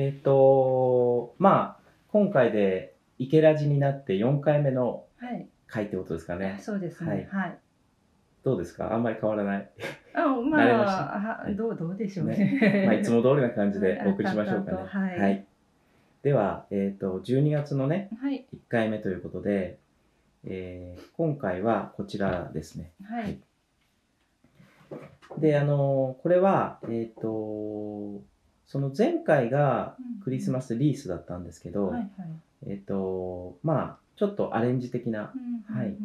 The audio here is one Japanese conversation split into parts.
えっ、と、まあ、今回で池ラジになって4回目のはい。回ってことですかね。そうですね。はい。どうですか？あんまり変わらない？あ、まあ、はいどう、どうでしょうね。まあ、いつも通りな感じでお送りしましょうかね。はいはいでは、えっ、と、12月のね、はい。1回目ということで、えー今回はこちらですね。はい。で、あのこれは、えっ、と、その前回がクリスマスリースだったんですけど、はい。はい。えっ、と、まあ、ちょっとアレンジ的なうんはい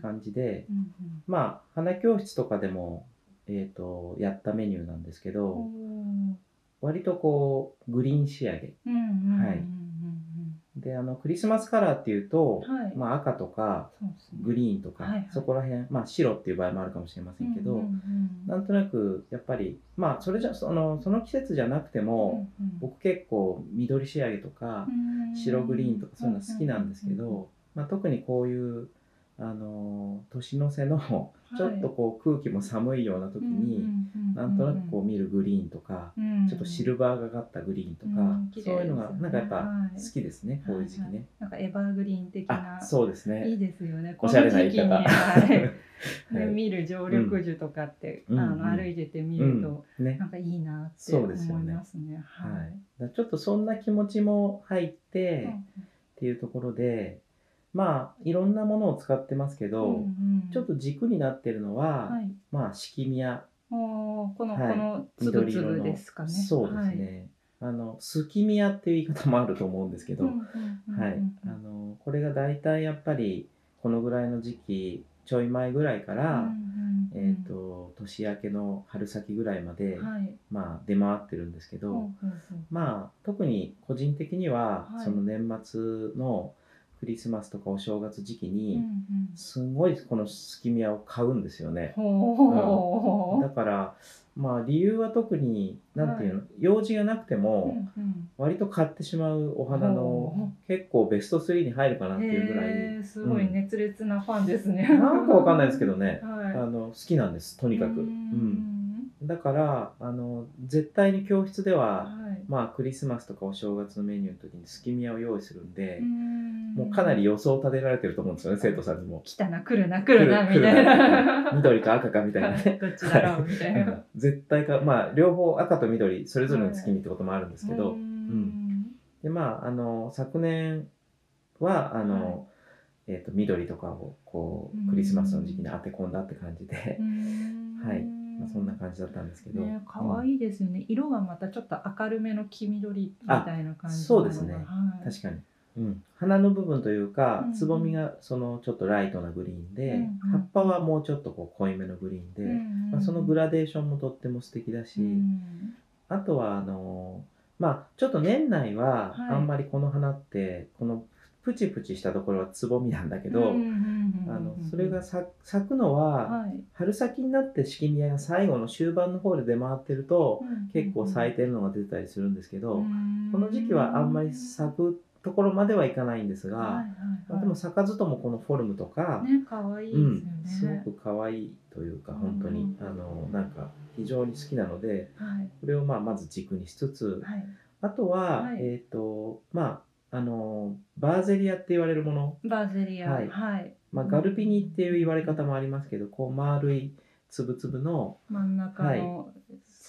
感じで、うんまあ、花教室とかでも、えっ、と、やったメニューなんですけうんど、割とこう、グリーン仕上げ。はいで、あの、クリスマスカラーっていうと、はい。まあ、赤とか、グリーンとか、はいはい。そこら辺、まあ、白っていう場合もあるかもしれませんけど、うんうんうん。なんとなく、やっぱり、まあ、それじゃ、その、その季節じゃなくても、うんうん。僕結構緑仕上げとか、うん。白グリーンとかそういうの好きなんですけど、まあ、特にこういうあのー年の瀬のちょっとこう空気も寒いような時に、なんとなくこう見るグリーンとか、うん。ちょっとシルバーがかったグリーンとか、そういうのがなんかやっぱはい。好きですね、こうい。う時期ね。なんかエバーグリーン的な。あそうですいいね。ですよね。おしゃれな言い方。見る常緑樹とかって、うん。あのうん。歩いてて見ると、うん、ね。なんかいいなって思いますね。はい。ちょっとそんな気持ちも入って、うん。っていうところでまあいろんなものを使ってますけど、うんうんちょっと軸になってるのは、はい。まあ敷宮おーこの、はい。このつぶですかね。そうですね、あのスキミヤっていう言い方もあると思うんですけど、はい。あのこれが大体やっぱりこのぐらいの時期ちょい前ぐらいから、うんうんうん。えー、と年明けの春先ぐらいまで、はい。まあ、出回ってるんですけど、ほうほうほう。まあ特に個人的には、はい。その年末のクリスマスとかお正月時期うんに、うん。すごいこのスキミヤを買うんですよね。ほう。だからまあ理由は特に何ていうの、用事がなくても、うんうん。割と買ってしまうお花のほ結構ベスト3に入るかなっていうぐらい、すごい熱烈なファンですね。なんかわかんないですけどね、はい。あの好きなんですとにかく、ううん。ん。だからあの絶対に教室では、はいまあクリスマスとかお正月のメニューの時にスキミヤを用意するんで、ん。もうかなり予想立てられてると思うんですよね生徒さんにも。来たな来るな来るなみたいな。緑か赤かみたいなね。どっちだろうみたいな。絶対かまあ両方赤と緑それぞれの月見ってこともあるんですけど、うん。でまああの昨年はあの、はい。えー、と緑とかをこうクリスマスの時期に当て込んだって感じで、うん。はいまあ、そんな感じだったんですけど、ね可愛いですよね。色がまたちょっと明るめの黄緑みたいな感じ。そうですね。はい。確かに、うん、花の部分というかうん。つぼみがそのちょっとライトなグリーンで、うん葉っぱはもうちょっとこう濃いめのグリーンで、うんまあ、そのグラデーションもとっても素敵だし、うんあとはあのまあちょっと年内ははい。あんまりこの花ってこのプチプチしたところはつぼみなんだけど、あのそれが咲咲くのは、はい。春先になって式宮が最後の終盤の方で出回ってると、結構咲いてるのが出たりするんですけど、この時期はあんまり咲くところまではいかないんですが、でも咲かずともこのフォルムとか、ね可愛いですよね。うん、すごく可愛いというか本当に、うんあのなんか非常に好きなのではい。これをまあまず軸にしつつ、はい。あとは、はい。えっ、とまああのバーゼリアって言われるもの、バーゼリア。はい。はい。まあ、ガルピニっていう言われ方もありますけどこう丸いつぶつぶの真ん中の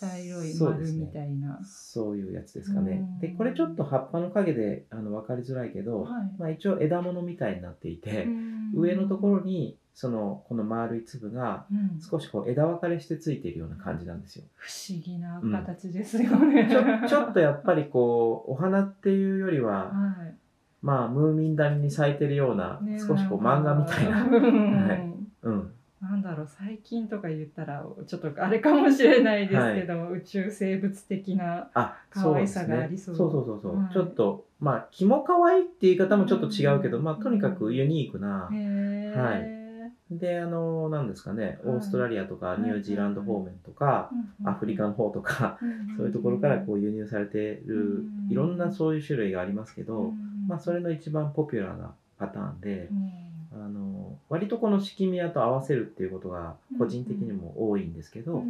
茶色い丸みたいな。そういうやつですかねうん。でこれちょっと葉っぱの影であの分かりづらいけど、はいまあ、一応枝物みたいになっていて、うん上のところにそのこの丸い粒がうん少しこう枝分かれしてついているような感じなんですよ。不思議な形ですよね。ちょちょっとやっぱりこうお花っていうよりははい。まあムーミン谷に咲いてるような、ね少しこう漫画みたいな、うん はいうん、なんだろう最近とか言ったらちょっとあれかもしれないですけど、宇宙生物的なあ可愛さがありそう。そうそうそうそう、はい。ちょっとまあ気も可愛いっていう言い方もちょっと違うけど、うん。まあとにかくユニークな、へー。はい。であのなんですかねはい。オーストラリアとかはい。ニュージーランド方面とか、うんアフリカの方とか、うんそういうところからこう輸入されてる、うんいろんなそういう種類がありますけど、うんまあ、それの一番ポピュラーなパターンでう、ん。あの割とこの式宮と合わせるっていうことが個人的にも多いんですけど、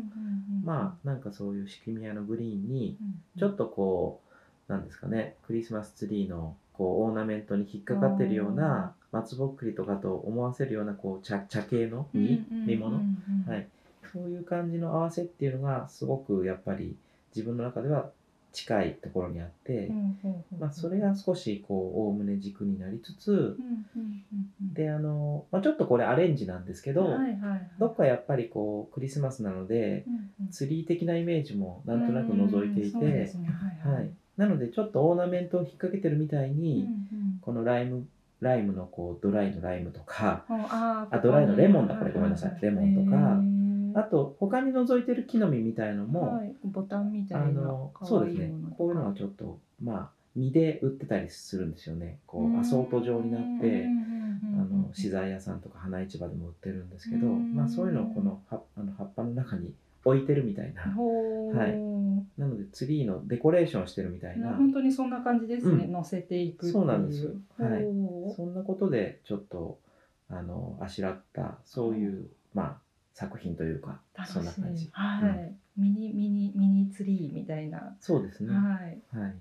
まあなんかそういう式宮のグリーンにうんちょっとこうなんですかねクリスマスツリーのこうオーナメントに引っかかってるような松ぼっくりとかと思わせるようなこう茶茶系の実実物、はい、そういう感じの合わせっていうのがすごくやっぱり自分の中では近いところにあって、まあ、それが少しこうおおむね軸になりつつ、であの、まあ、ちょっとこれアレンジなんですけど、どっかやっぱりこうクリスマスなのでうんうんツリー的なイメージもなんとなく覗いていてはいはい、なのでちょっとオーナメントを引っ掛けてるみたいに、うんこのライムライムのこうドライのライムとかうんあドライのレモンだこれ。ごめんなさい。レモンとかあと他に覗いてる木の実みたいのも、はい、ボタンみたあいなの可そうですね。こういうのはちょっとまあ実で売ってたりするんですよね。こうアソート状になってあの資材屋さんとか花市場でも売ってるんですけど、うん。まあ、そういうのをこの葉あの葉っぱの中に置いてるみたいな。はい。なのでツリーのデコレーションしてるみたいな。本当にそんな感じですね、うん。乗せていくっていう。そうなんです。よはい。そんなことでちょっとあのあしらったそういう、まあ、作品というかそんな感じ。はい、ミニミニミニツリーみたいな、そうですね。はい。はい。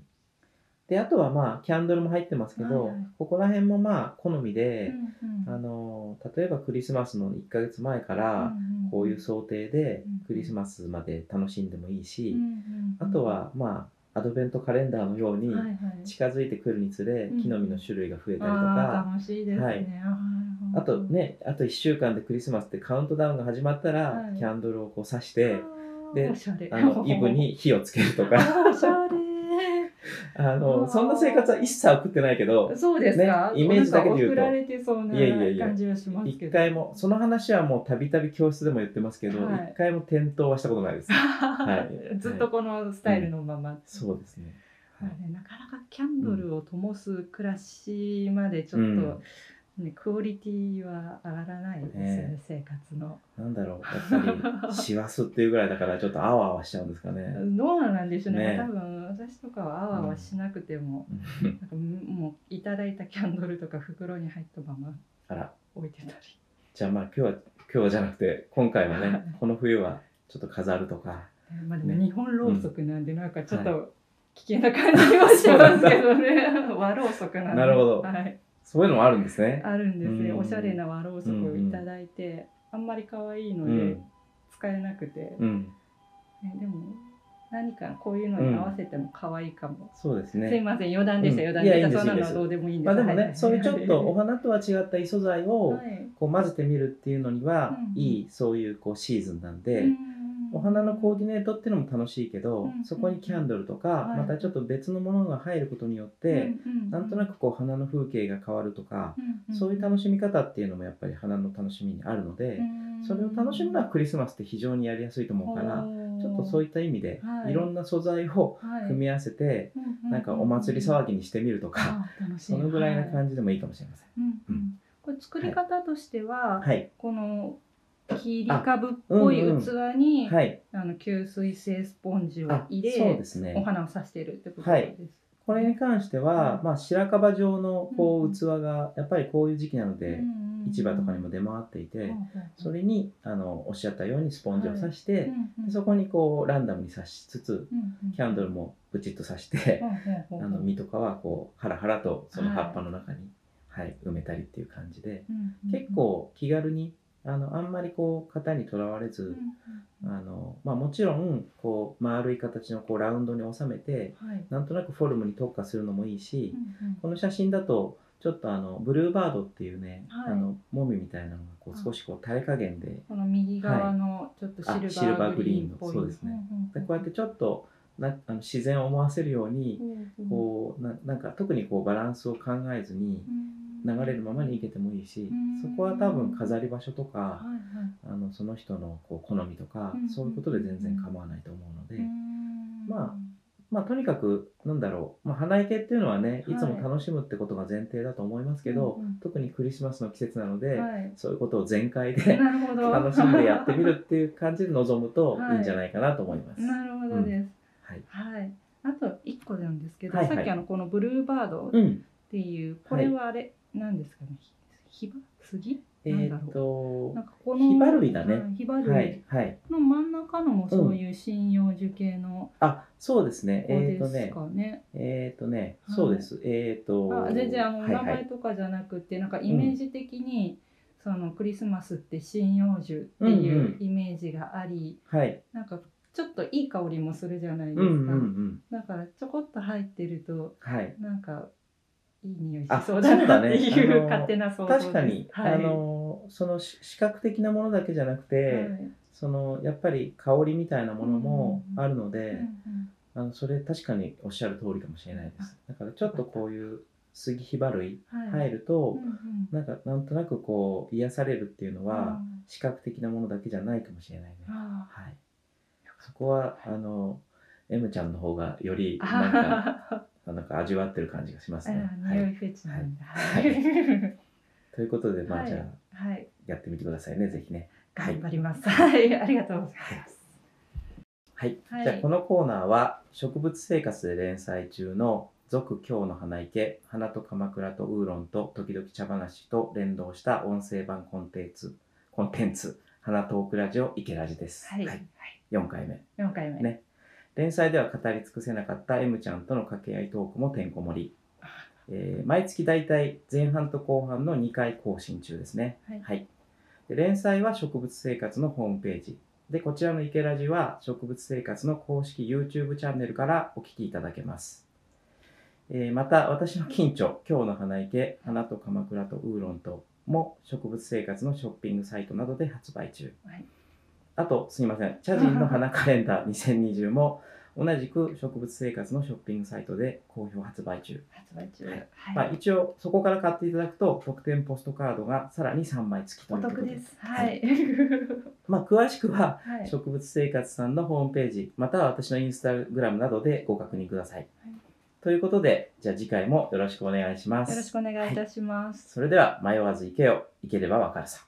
であとはまあキャンドルも入ってますけど、はいはいここら辺もまあ好みで、うんうん。あの例えばクリスマスの1ヶ月前からこういう想定でうんクリスマスまで楽しんでもいいし、うんうんあとはまあアドベントカレンダーのように近づいてくるにつれうん。木の実の種類が増えたりとあか、ー楽しいですね、はいあとねあと1週間でクリスマスってカウントダウンが始まったら、はい。キャンドルをこう刺してであの イブに火をつけるとか。あ のそんな生活は一切送ってないけどそうですか、ねイメージだけで言うと。られてそうないやいやいや感じはしますけ一ど回もその話はもうたびたび教室でも言ってますけど一、はい。回も転倒はしたことないです。い。ずっとこのスタイルのまま、そうですね、はいはいなかなかキャンドルを灯す暮らしまでちょっと、うんね、クオリティは上がらないですよねね。生活の。なんだろうやっぱり師走っていうぐらいだからちょっとあわあわしちゃうんですかね。どうなんでしょうね。ね。多分私とかはあわあわしなくても、なんかもういただいたキャンドルとか袋に入ったままあら。置いてたり。じゃあまあ今日は今日はじゃなくて今回ははい。ねこの冬はちょっと飾るとか。まあでもね。日本ろうそくなんでなんかちょっはと危険な感じはしますけどね。和ろうそ くなんで。なるほど。はい、そういうのもあるんですね。あるんですね。うん。おしゃれな和ろうそくをいただいて、あんまり可愛いのでうん。使えなくて、うん、ねでも何かこういうのに合わせても可愛いかも、そうですすいね。ません。余談でした、うん。余談でした。そんなのはどうでもいいんです。まあでもねそういうちょっとおは花とは違った異素材をい。こう混ぜてみるっていうのにはいいそういうこうシーズンなんで。うんお花のコーディネートっていうのも楽しいけど、うんそこにキャンドルとか、はい。またちょっと別のものが入ることによって、なんとなくこう花の風景が変わるとか、そういう楽しみ方っていうのもやっぱり花の楽しみにあるので、それを楽しむのはクリスマスって非常にやりやすいと思うから、ちょっとそういいった意味で、はい。い、ろんな素材を組み合わせて、なんかお祭り騒ぎにしてみるとか、そのぐらいなじ、感じでもいいかもしれません。うんうん。これ作り方としては、はい、この切り株っぽい器に、はい、あの吸水性スポンジをあ入れそうですね。お花を刺しているってことはい。です。これに関しては、うんまあ白樺状のこうん。う器がやっぱりこういう時期なので、うんうん市場とかにも出回っていて、それにあのおっしゃったようにスポンジを刺して、でそこにこうランダムに刺しつつキャンドルもブチッと刺して、あの実とかはこうハラハラとその葉っぱの中に、はい。埋めたりっていう感じで、結構気軽にあのあんまりこう型にとらわれず、あのまあ、もちろんこう丸い形のこうラウンドに収めてはい。なんとなくフォルムに特化するのもいいし、この写真だとちょっとあのブルーバードっていうね、はい。あのもみみたいなのがこう少しこう垂れ加減でこの右側のちょっとシルバーグリーンのそうですね。でんんん。こうやってちょっとなあの自然を思わせるように、うんうん。こうななんか特にこうバランスを考えずに流れるままにいけてもいいし、うん。そこは多分飾り場所とか、はいはい。あのその人のこう好みとか、うんそういうことで全然構わないと思うので、うん。ままあとにかくなんだろう、まあ、花生けっていうのはねはい。いつも楽しむってことが前提だと思いますけど、うんうん。特にクリスマスの季節なので、はい。そういうことを全開で 楽しんでやってみるっていう感じで臨むとはい。いいんじゃないかなと思います。なるほどです、はい、はい。あと一個なんですけど、はいはい。さっきあのこのブルーバードっうん、ていうこれはあれ、なんですかね。ヒバ杉？えなんだっ、となんかこのヒバ類だね。はいヒバ類、はいはい。の真ん中のもそういう針葉樹系のあそうですね。子えっ、とね。えっ、とね、はい。そうです。えっ、とあ全然あのはいはい。名前とかじゃなくて、なんかイメージ的に、そのクリスマスって針葉樹っていうんううん。イメージがあり、はい。なんかちょっといい香りもするじゃないですか。うんうんうん。だからちょこっと入ってるとはい。なんかいい匂いしあそうだなっていそうだね。勝手な想像です。確かに、はい、あのそのし視覚的なものだけじゃなくて、はい。そのやっぱり香りみたいなものもあるので、うんうん。あのそれ確かにおっしゃる通りかもしれないです。だからちょっとこういう杉ヒバ類はい。入ると、うんうん。なんかなんとなくこう癒されるっていうのは、あ視覚的なものだけじゃないかもしれないね。はい。そこはあの M ちゃんの方がよりーなんかあ なんか味わってる感じがしますね、ー匂いフェチなんだ。はい。はい。ということでまあ、はい。じゃあはい。やってみてくださいねぜひね。はい頑張ります。はい、ありがとうございます。はい、はい。じゃあこのコーナーは植物生活で連載中の「続今日の花池花と鎌倉とウーロンと時々茶話」と連動した音声版コンテンツコンテンツ「花トークラジオ池ラジ」です、はい、はい、4回目。四回目。ね連載では語り尽くせなかった M ちゃんとの掛け合いトークもてんこ盛り、えー毎月だいたい前半と後半の2回更新中ですね。はい。で連載は植物生活のホームページ。でこちらの池ラジは植物生活の公式 YouTube チャンネルからお聞きいただけます、えーまた私の近所今日の花池花と鎌倉とウーロンとも植物生活のショッピングサイトなどで発売中、はい。あとすみません。茶人の花カレンダー2020も同じく植物生活のショッピングサイトで好評発売中、発売中。はいはい。まあ、一応そこから買っていただくと特典ポストカードがさらに3枚付きとおいうことで得です。はい。まあ、詳しくははい。植物生活さんのホームページまたは私のインスタグラムなどでご確認ください、はいということでじゃあ次回もよろしくお願いしますよろしくお願いいたします。それでは迷わず行けよ行ければわかるさ